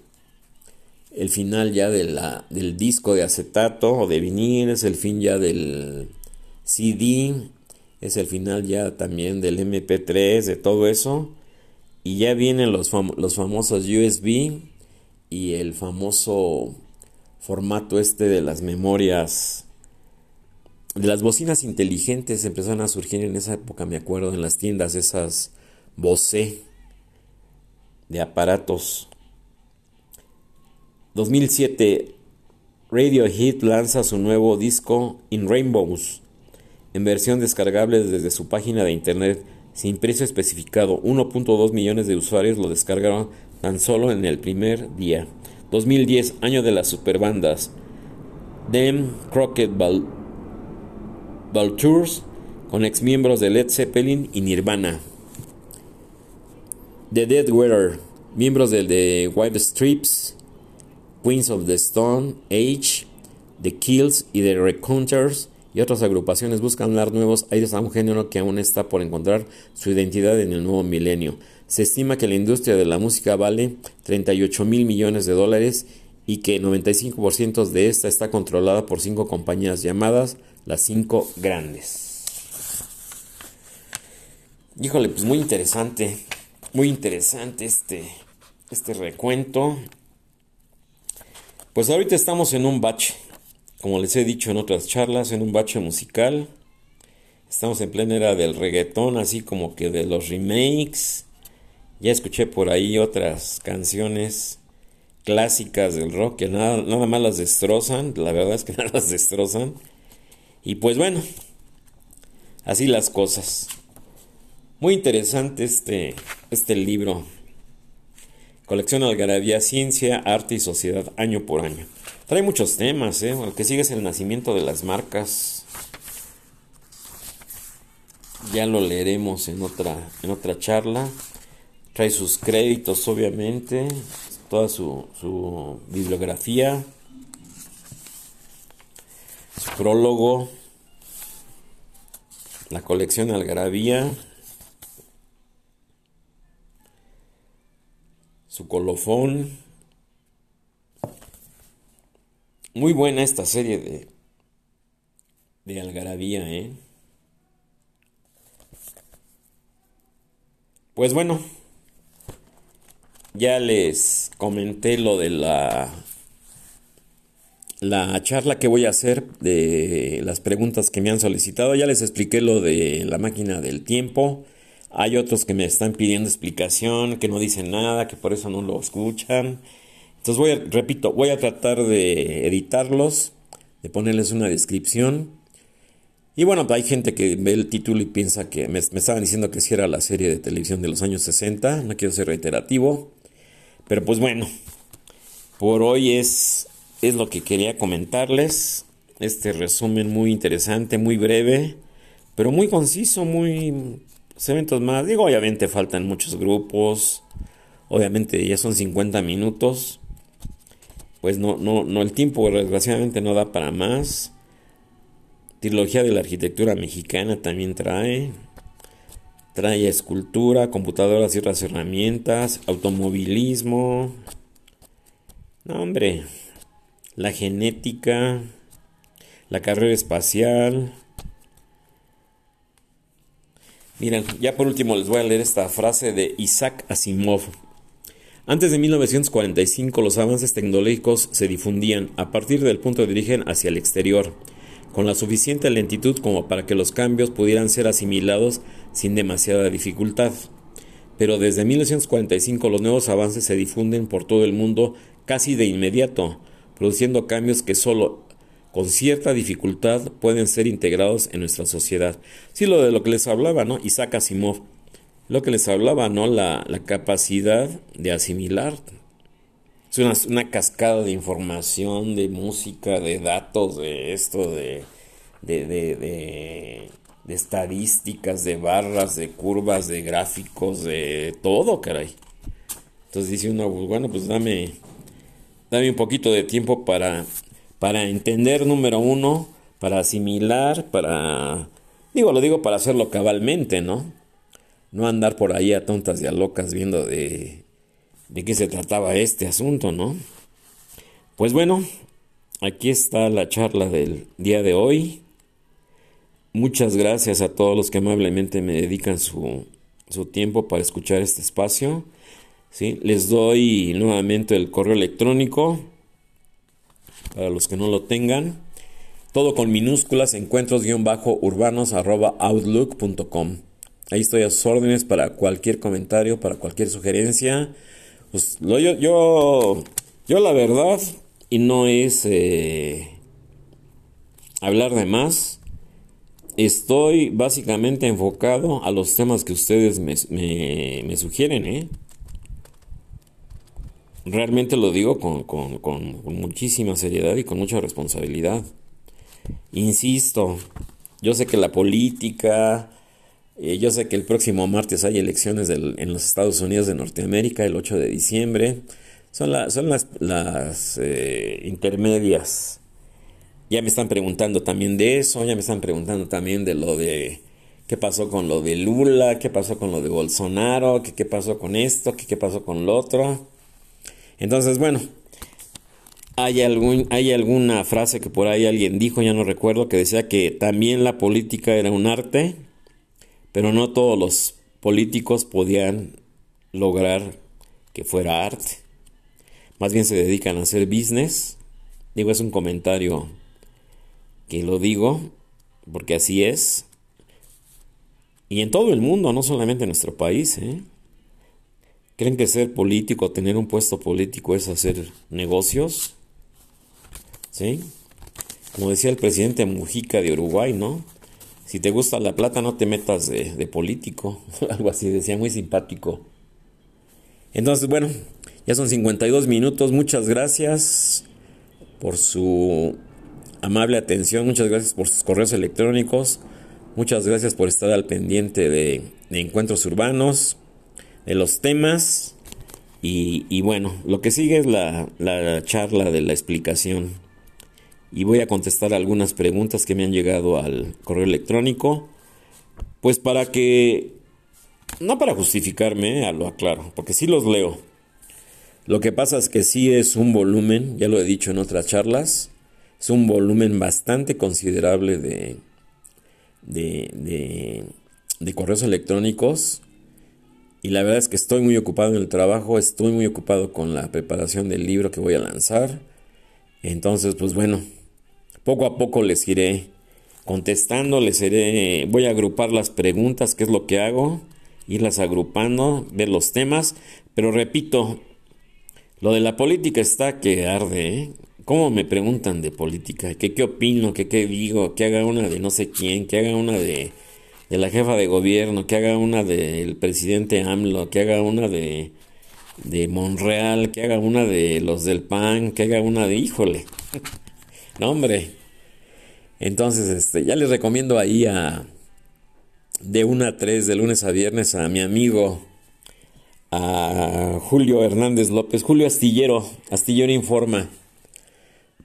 el final ya del disco de acetato o de vinil, es el fin ya del CD, es el final ya también del MP3, de todo eso. Y ya vienen los, famosos USB y el famoso formato este de las memorias, de las bocinas inteligentes empezaron a surgir en esa época, me acuerdo, en las tiendas, esas Bose de aparatos. 2007, Radiohead lanza su nuevo disco In Rainbows, en versión descargable desde su página de internet, sin precio especificado. 1.2 millones de usuarios lo descargaron tan solo en el primer día. 2010, año de las superbandas. Dem Crockett Vultures, con ex miembros de Led Zeppelin y Nirvana. The Dead Weather, miembros del The White Strips, Queens of the Stone Age, The Kills y The Recounters y otras agrupaciones buscan dar nuevos aires a un género que aún está por encontrar su identidad en el nuevo milenio. Se estima que la industria de la música vale 38 mil millones de dólares y que 95% de esta está controlada por cinco compañías llamadas las cinco grandes. Híjole, pues muy interesante muy interesante este, este recuento. Pues ahorita estamos en un bache, como les he dicho en otras charlas, en un bache musical. Estamos en plena era del reggaetón, así como que de los remakes. Ya escuché por ahí otras canciones clásicas del rock que nada, nada más las destrozan, la verdad es que nada las destrozan. Y pues bueno, así las cosas. Muy interesante este, este libro. Colección Algarabía, Ciencia, Arte y Sociedad, año por año. Trae muchos temas, ¿eh? El que sigue es el nacimiento de las marcas. Ya lo leeremos en otra, en otra charla. Trae sus créditos, obviamente. Toda su, su bibliografía. Su prólogo. La colección Algarabía. su colofón. Muy buena esta serie de, de Algarabía, ¿eh? Pues bueno, ya les comenté lo de la la charla que voy a hacer de las preguntas que me han solicitado. Ya les expliqué lo de la máquina del tiempo. Hay otros que me están pidiendo explicación, que no dicen nada, que por eso no lo escuchan. Entonces voy a, repito, voy a tratar de editarlos, de ponerles una descripción. Y bueno, hay gente que ve el título y piensa que me, estaban diciendo que si era la serie de televisión de los años 60, no quiero ser reiterativo. Pero pues bueno, por hoy es, es lo que quería comentarles. Este resumen muy interesante, muy breve, pero muy conciso, muy eventos más. Digo, obviamente faltan muchos grupos. Obviamente ya son 50 minutos. Pues no, no, no, el tiempo desgraciadamente no da para más. Trilogía de la arquitectura mexicana también trae. Trae escultura, computadoras y otras herramientas, automovilismo. No, hombre. La genética, la carrera espacial, Miren, ya por último les voy a leer esta frase de Isaac Asimov. Antes de 1945 los avances tecnológicos se difundían a partir del punto de origen hacia el exterior, con la suficiente lentitud como para que los cambios pudieran ser asimilados sin demasiada dificultad. Pero desde 1945 los nuevos avances se difunden por todo el mundo casi de inmediato, produciendo cambios que solo con cierta dificultad pueden ser integrados en nuestra sociedad. Sí, lo de lo que les hablaba, ¿no? Isaac Asimov, lo que les hablaba, ¿no? La, capacidad de asimilar. Es una, una, cascada de información, de música, de datos, de esto, de, de, de, de, de estadísticas, de barras, de curvas, de gráficos, de todo, caray. Entonces dice uno, pues, bueno, pues dame, dame un poquito de tiempo para para entender, número uno, para asimilar, para... Digo, lo digo para hacerlo cabalmente, ¿no? No andar por ahí a tontas y a locas viendo de, de qué se trataba este asunto, ¿no? Pues bueno, aquí está la charla del día de hoy. Muchas gracias a todos los que amablemente me dedican su, su tiempo para escuchar este espacio. ¿sí? Les doy nuevamente el correo electrónico para los que no lo tengan. Todo con minúsculas, encuentros-urbanos outlook.com. Ahí estoy a sus órdenes para cualquier comentario, para cualquier sugerencia. Pues lo, yo, yo, yo la verdad, y no es eh, hablar de más, estoy básicamente enfocado a los temas que ustedes me, me, sugieren, ¿eh? Realmente lo digo con, muchísima seriedad y con mucha responsabilidad. Insisto, yo sé que la política, eh, yo sé que el próximo martes hay elecciones en los Estados Unidos de Norteamérica, el 8 de diciembre. Son, son las, las eh, intermedias. Ya me están preguntando también de eso, ya me están preguntando también de lo de qué pasó con lo de Lula, qué pasó con lo de Bolsonaro, qué pasó con esto, qué pasó con lo otro. Entonces, bueno, hay, algún, hay alguna frase que por ahí alguien dijo, ya no recuerdo, que decía que también la política era un arte, pero no todos los políticos podían lograr que fuera arte. Más bien se dedican a hacer business. Digo, es un comentario que lo digo porque así es. Y en todo el mundo, no solamente en nuestro país. ¿eh? ¿Creen que ser político, tener un puesto político es hacer negocios? ¿Sí? Como decía el presidente Mujica de Uruguay, ¿no? Si te gusta la plata, no te metas de, político. Algo así, decía, muy simpático. Entonces, bueno, ya son 52 minutos. Muchas gracias por su amable atención. Muchas gracias por sus correos electrónicos. Muchas gracias por estar al pendiente de encuentros urbanos de los temas. Y, bueno, lo que sigue es la, la, charla de la explicación. Y voy a contestar algunas preguntas que me han llegado al correo electrónico. Pues para que... No para justificarme, a lo aclaro, porque sí los leo. Lo que pasa es que sí es un volumen, ya lo he dicho en otras charlas, es un volumen bastante considerable de, de, de, de correos electrónicos y la verdad es que estoy muy ocupado en el trabajo, estoy muy ocupado con la preparación del libro que voy a lanzar. Entonces, pues bueno, poco a poco les iré contestando, les iré, voy a agrupar las preguntas, qué es lo que hago, irlas agrupando, ver los temas, pero repito, lo de la política está que arde, ¿eh? ¿Cómo me preguntan de política? ¿Qué, qué opino? ¿Qué, ¿Qué digo? ¿Que haga una de no sé quién? ¿Que haga una de de la jefa de gobierno, que haga una del presidente AMLO, que haga una de, de Monreal, que haga una de los del PAN, que haga una de, híjole, no hombre. Entonces, este, ya les recomiendo ahí a de 1 a 3, de lunes a viernes, a mi amigo, a Julio Hernández López, Julio Astillero, Astillero Informa,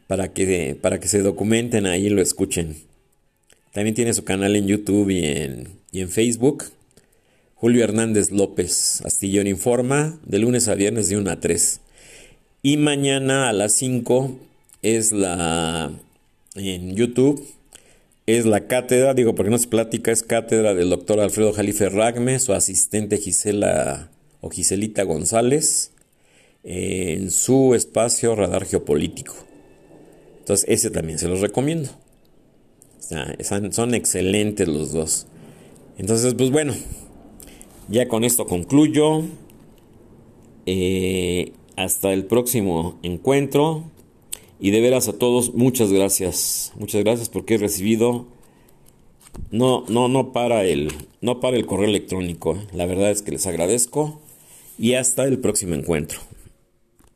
para que, para que se documenten ahí y lo escuchen. También tiene su canal en YouTube y en, en Facebook. Julio Hernández López, Astillón Informa, de lunes a viernes de 1 a 3. Y mañana a las 5 es la en YouTube es la cátedra, digo porque no es plática, es cátedra del doctor Alfredo Jalife Ragme, su asistente Gisela o Giselita González. en su espacio Radar Geopolítico. Entonces, ese también se los recomiendo. son excelentes los dos. Entonces, pues bueno, ya con esto concluyo. Eh, hasta el próximo encuentro. Y de veras a todos, muchas gracias. Muchas gracias porque he recibido. No, no, no para el, no para el correo electrónico. ¿eh? La verdad es que les agradezco. Y hasta el próximo encuentro.